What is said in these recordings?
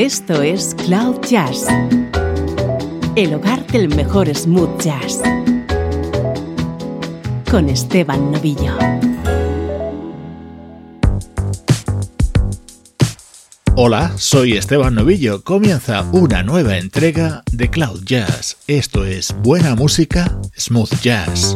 Esto es Cloud Jazz, el hogar del mejor smooth jazz, con Esteban Novillo. Hola, soy Esteban Novillo. Comienza una nueva entrega de Cloud Jazz. Esto es buena música, smooth jazz.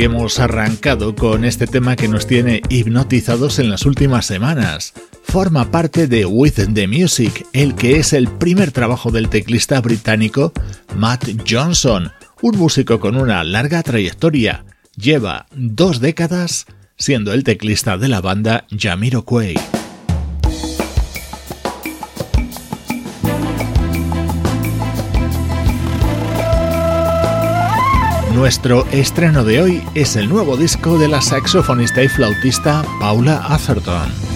Hemos arrancado con este tema que nos tiene hipnotizados en las últimas semanas. Forma parte de With the Music, el que es el primer trabajo del teclista británico Matt Johnson, un músico con una larga trayectoria. Lleva dos décadas siendo el teclista de la banda Jamiroquai. Nuestro estreno de hoy es el nuevo disco de la saxofonista y flautista Paula Atherton.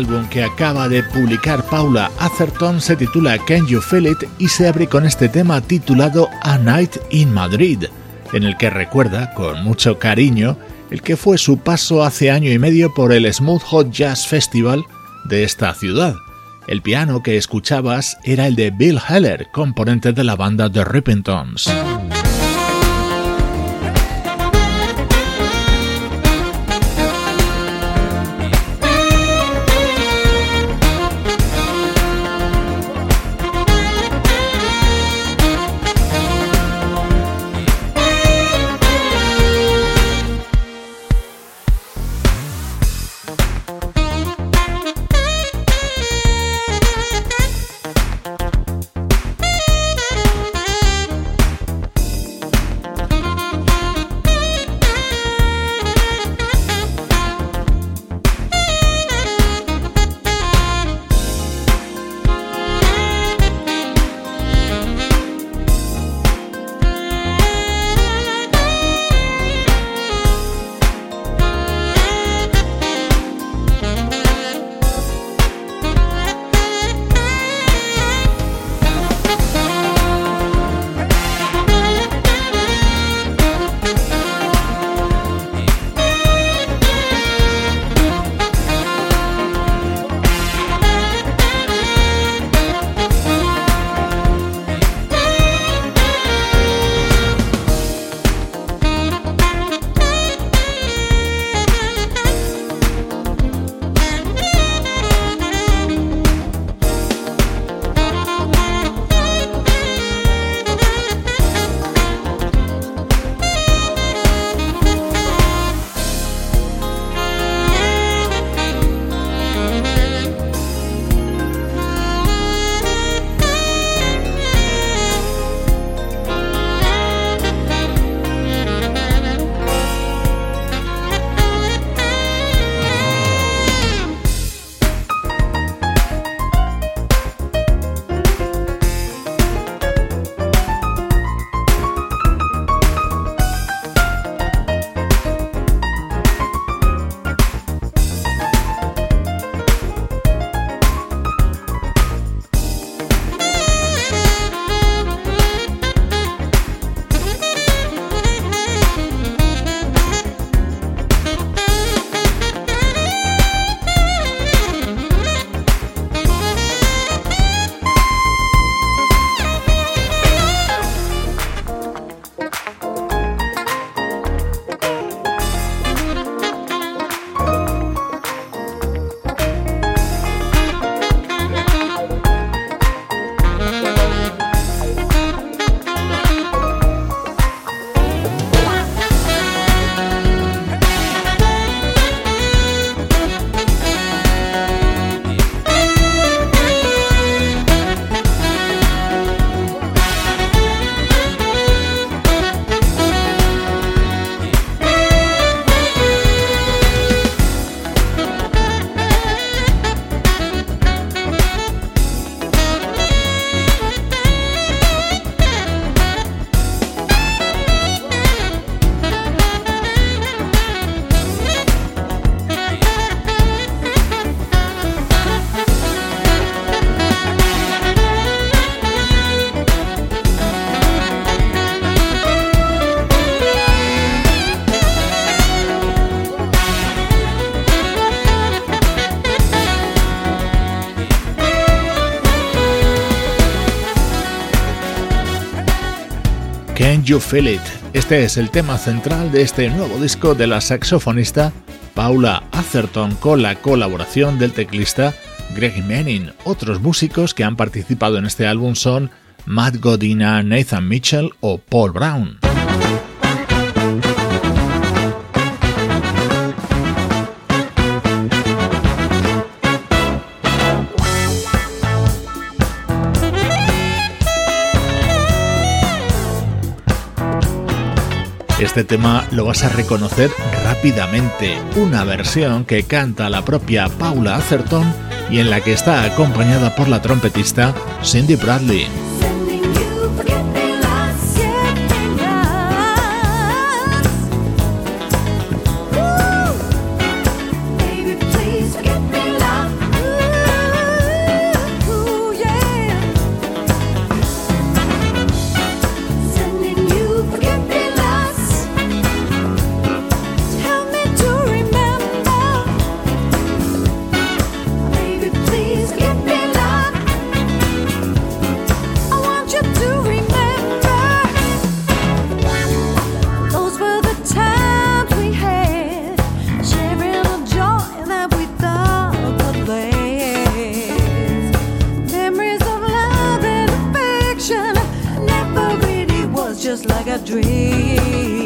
Álbum que acaba de publicar Paula Atherton se titula Can You Feel It y se abre con este tema titulado A Night in Madrid, en el que recuerda con mucho cariño el que fue su paso hace año y medio por el Smooth Hot Jazz Festival de esta ciudad. El piano que escuchabas era el de Bill Heller, componente de la banda The Rippingtons. You Feel It. Este es el tema central de este nuevo disco de la saxofonista Paula Atherton con la colaboración del teclista Greg Manning. Otros músicos que han participado en este álbum son Matt Godina, Nathan Mitchell o Paul Brown. Este tema lo vas a reconocer rápidamente, una versión que canta la propia Paula Atherton y en la que está acompañada por la trompetista Cindy Bradley. just like a dream.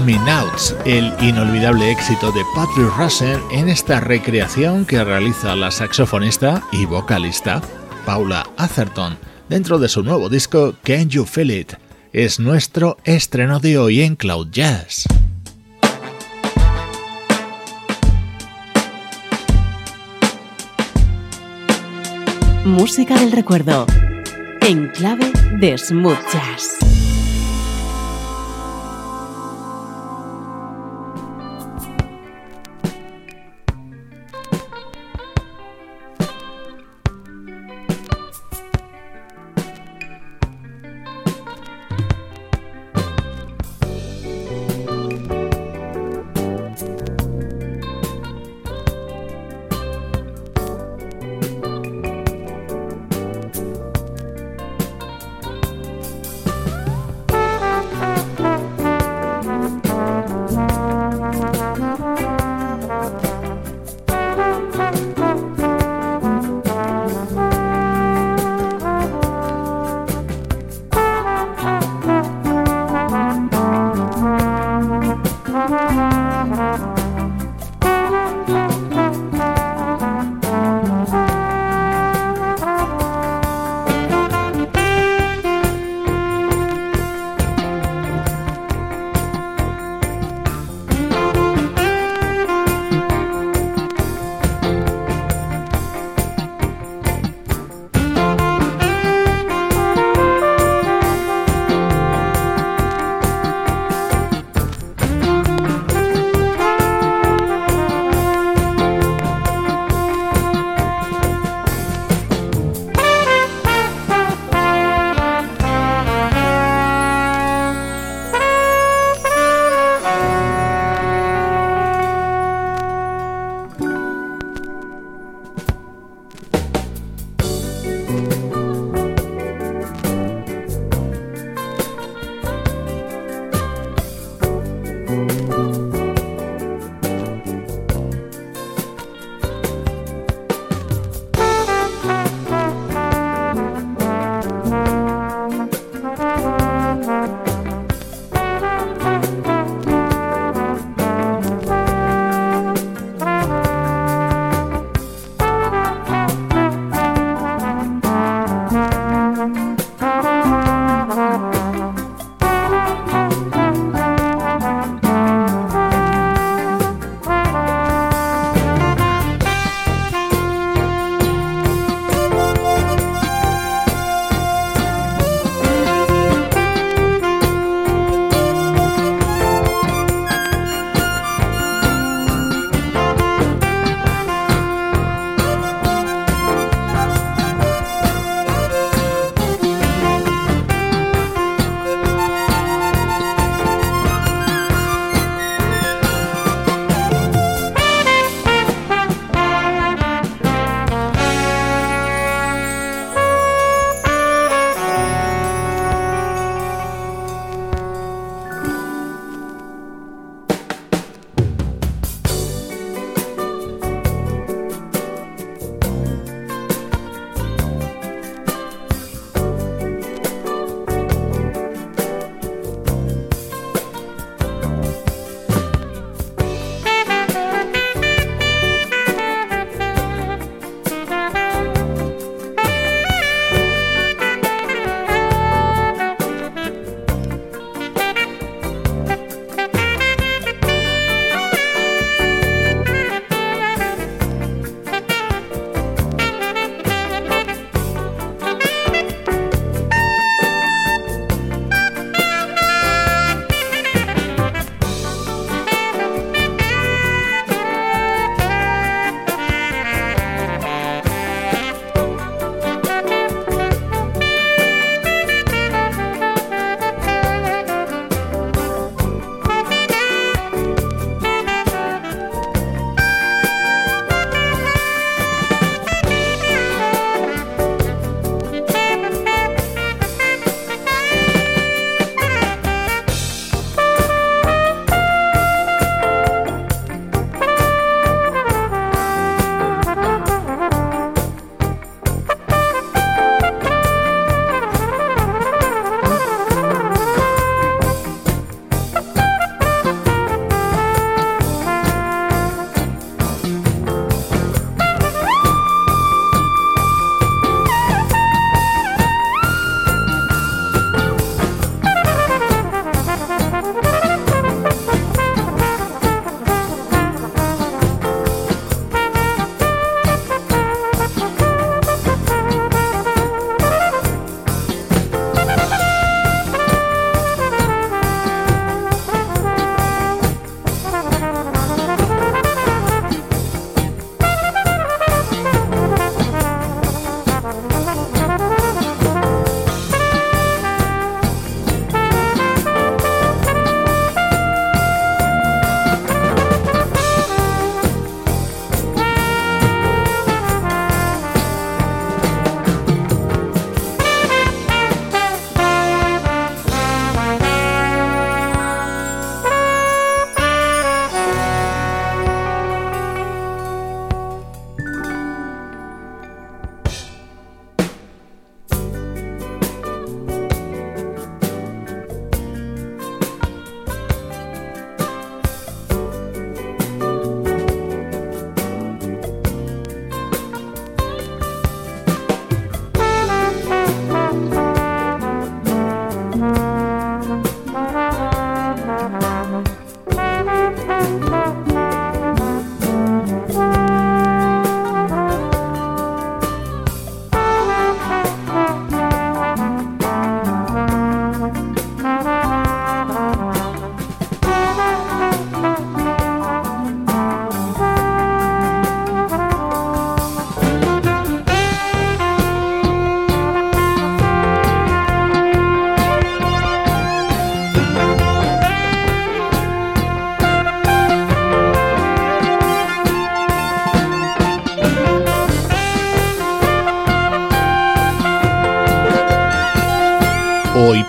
Me Nouts, el inolvidable éxito de Patrick Russell en esta recreación que realiza la saxofonista y vocalista Paula Atherton dentro de su nuevo disco Can You Feel It. Es nuestro estreno de hoy en Cloud Jazz. Música del recuerdo en clave de smooth jazz.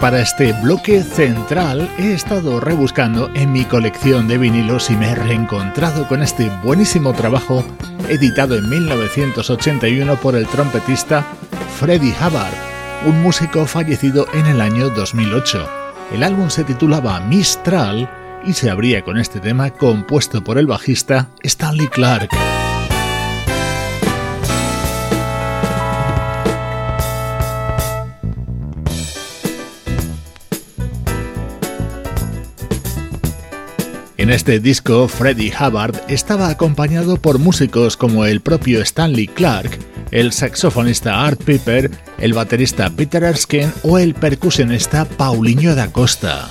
Para este bloque central he estado rebuscando en mi colección de vinilos y me he reencontrado con este buenísimo trabajo editado en 1981 por el trompetista Freddie Hubbard, un músico fallecido en el año 2008. El álbum se titulaba Mistral y se abría con este tema compuesto por el bajista Stanley Clark. En este disco, Freddie Hubbard estaba acompañado por músicos como el propio Stanley Clark, el saxofonista Art Piper, el baterista Peter Erskine o el percusionista Paulinho da Costa.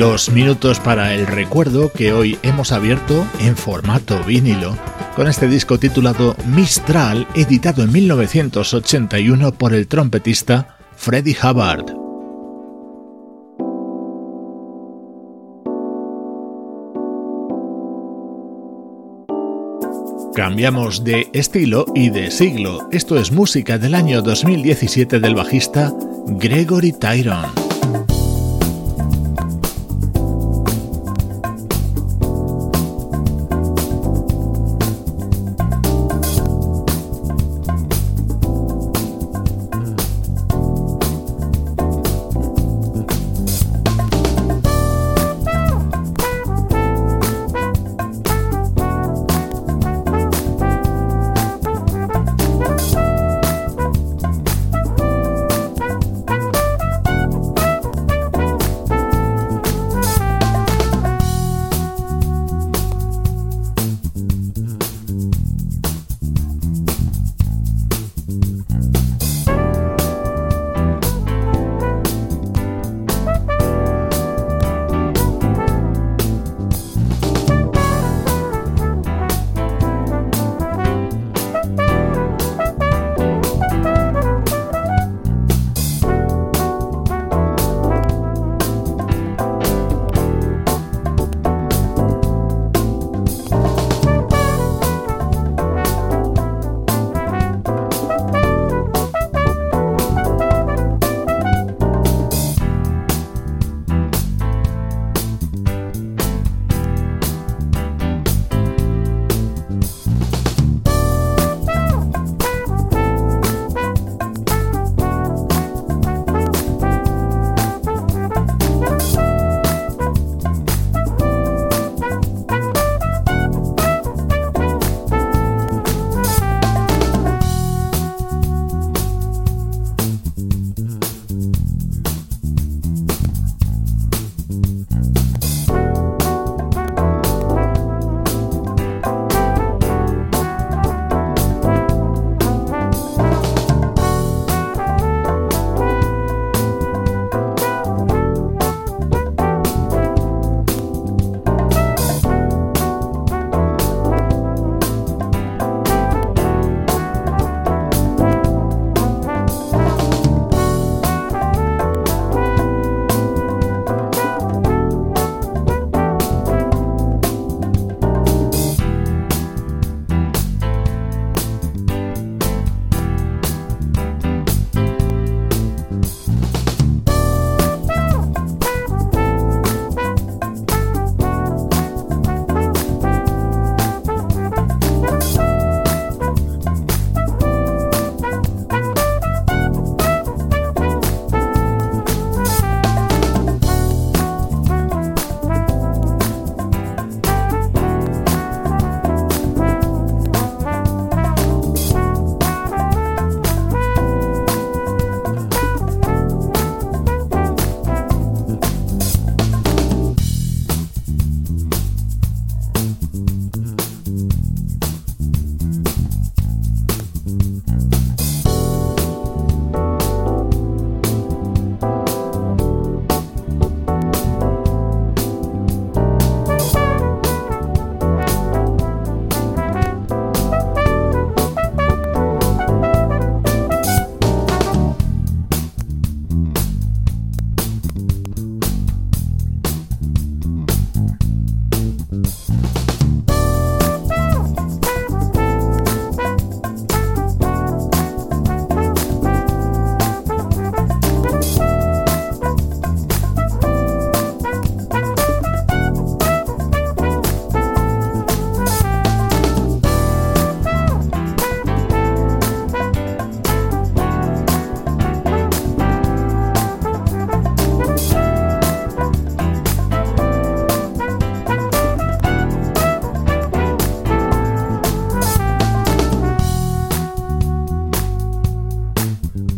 Los minutos para el recuerdo que hoy hemos abierto en formato vinilo con este disco titulado Mistral, editado en 1981 por el trompetista Freddie Hubbard. Cambiamos de estilo y de siglo. Esto es música del año 2017 del bajista Gregory Tyrone.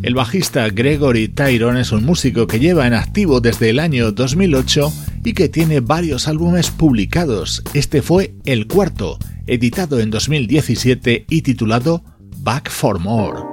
El bajista Gregory Tyrone es un músico que lleva en activo desde el año 2008 y que tiene varios álbumes publicados. Este fue el cuarto, editado en 2017 y titulado Back for More.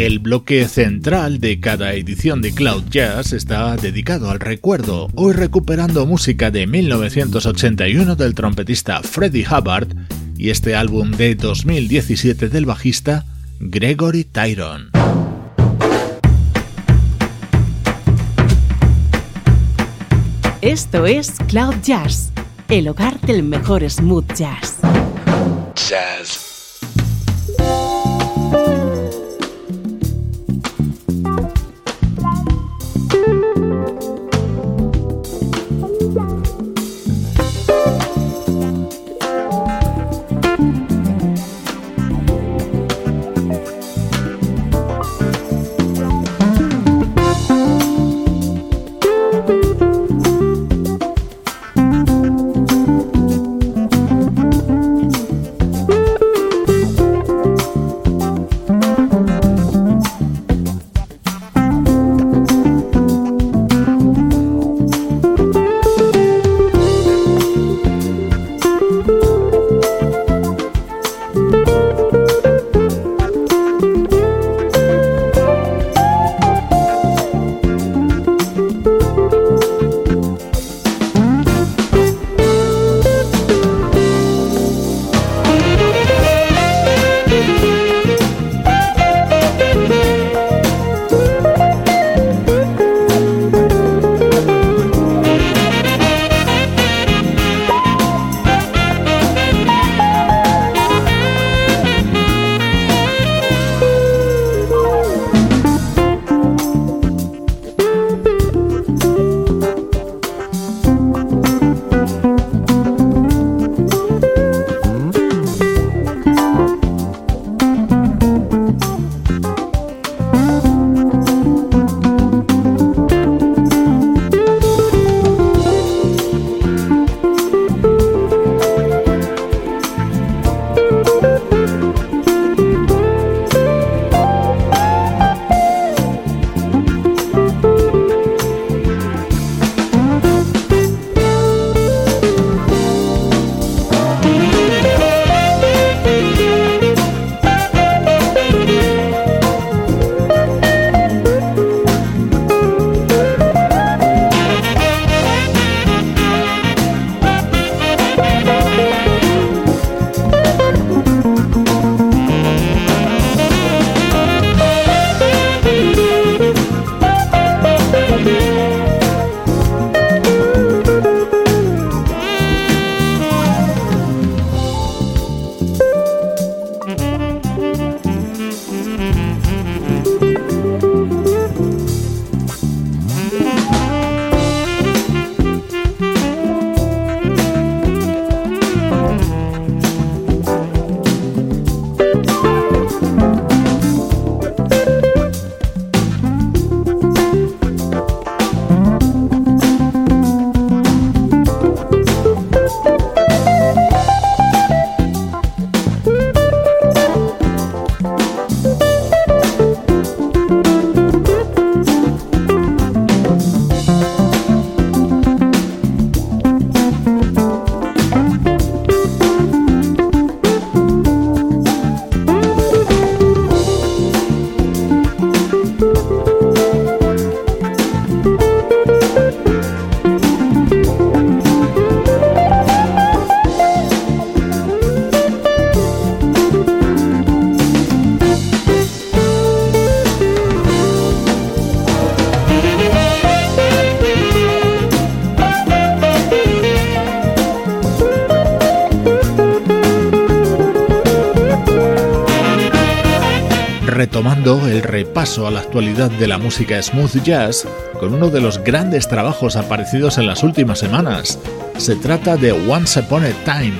El bloque central de cada edición de Cloud Jazz está dedicado al recuerdo, hoy recuperando música de 1981 del trompetista Freddie Hubbard y este álbum de 2017 del bajista Gregory Tyrone. Esto es Cloud Jazz, el hogar del mejor smooth jazz. Jazz. Actualidad de la música smooth jazz con uno de los grandes trabajos aparecidos en las últimas semanas. Se trata de Once Upon a Time,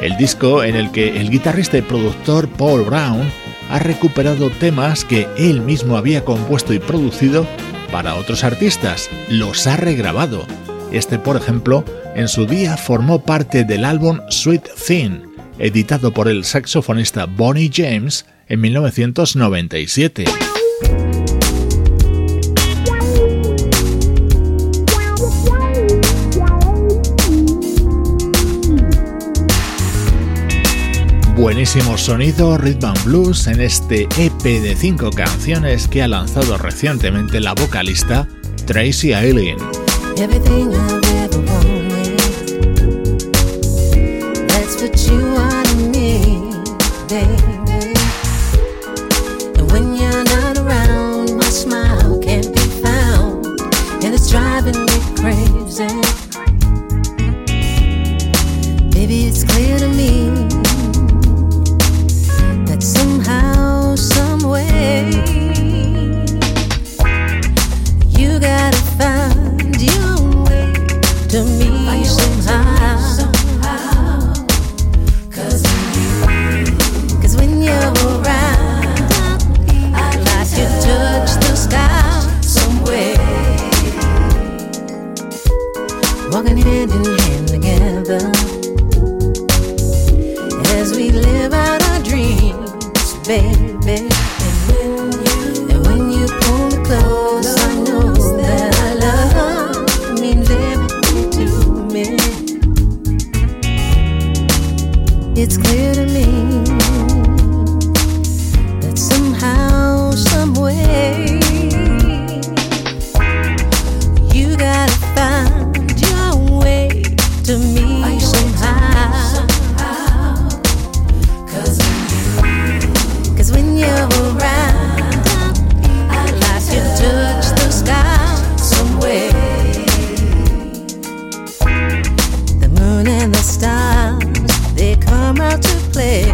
el disco en el que el guitarrista y productor Paul Brown ha recuperado temas que él mismo había compuesto y producido para otros artistas, los ha regrabado. Este, por ejemplo, en su día formó parte del álbum Sweet Thing, editado por el saxofonista Bonnie James en 1997. Buenísimo sonido rhythm and blues en este EP de 5 canciones que ha lanzado recientemente la vocalista Tracy come out to play.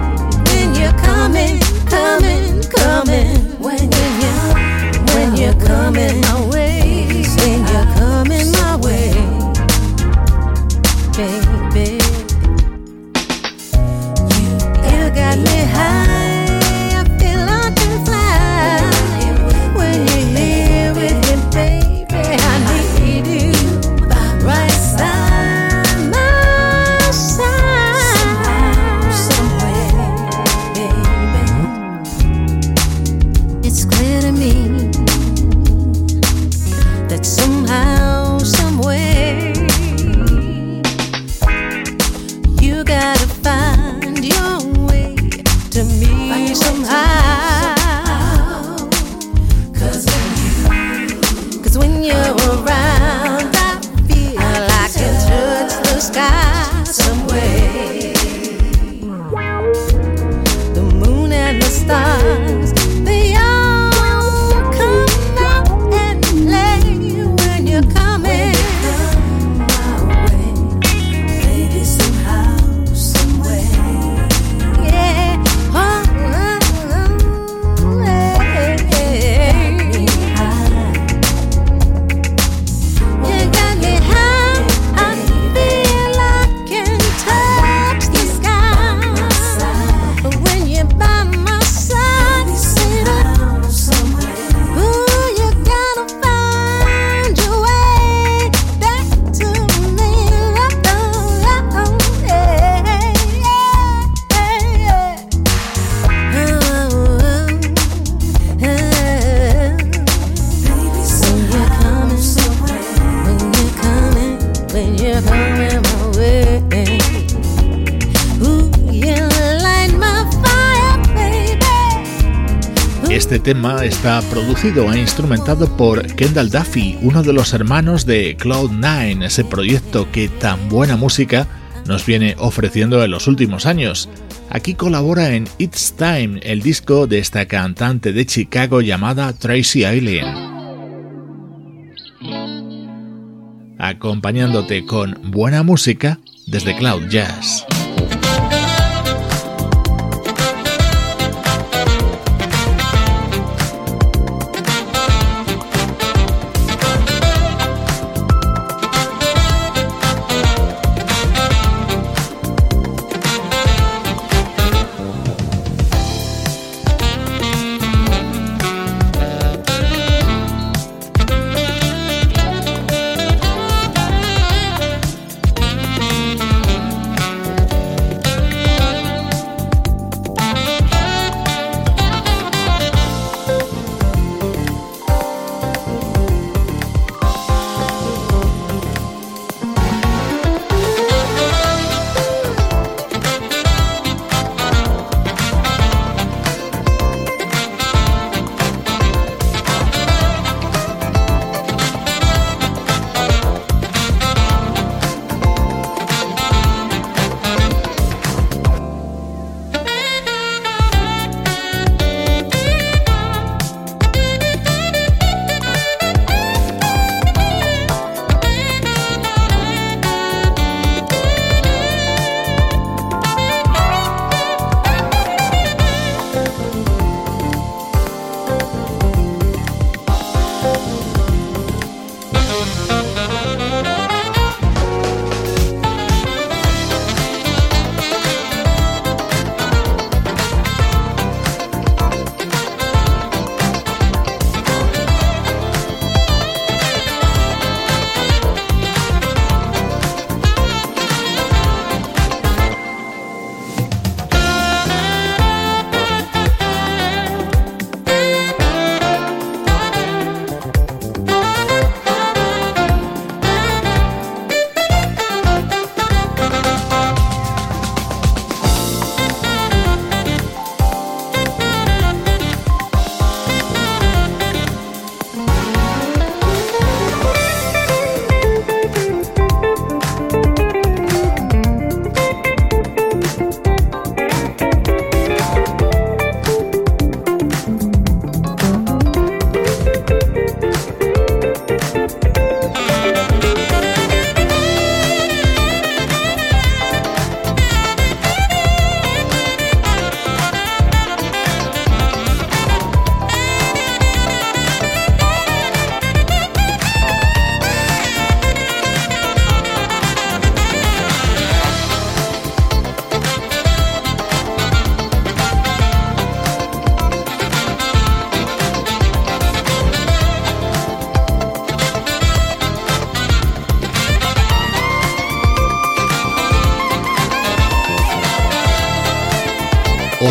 When you're coming, coming, coming. When you're, when you're coming, away. Allen. tema está producido e instrumentado por Kendall Duffy, uno de los hermanos de Cloud9, ese proyecto que tan buena música nos viene ofreciendo en los últimos años. Aquí colabora en It's Time, el disco de esta cantante de Chicago llamada Tracy Alien. Acompañándote con buena música desde Cloud Jazz.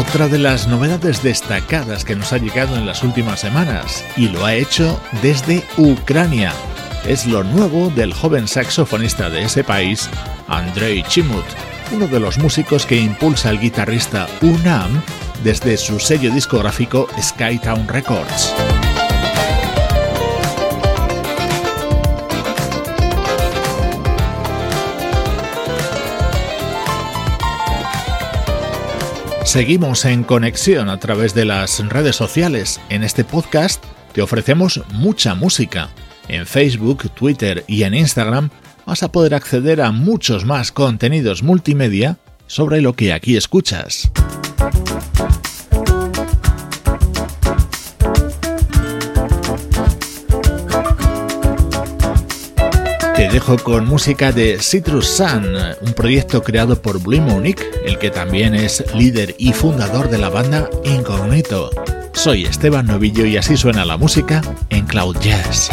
Otra de las novedades destacadas que nos ha llegado en las últimas semanas, y lo ha hecho desde Ucrania. Es lo nuevo del joven saxofonista de ese país, Andrei Chimut, uno de los músicos que impulsa el guitarrista Unam desde su sello discográfico Skytown Records. Seguimos en conexión a través de las redes sociales. En este podcast te ofrecemos mucha música. En Facebook, Twitter y en Instagram vas a poder acceder a muchos más contenidos multimedia sobre lo que aquí escuchas. Te dejo con música de Citrus Sun, un proyecto creado por Blue Monique, el que también es líder y fundador de la banda Incognito. Soy Esteban Novillo y así suena la música en Cloud Jazz.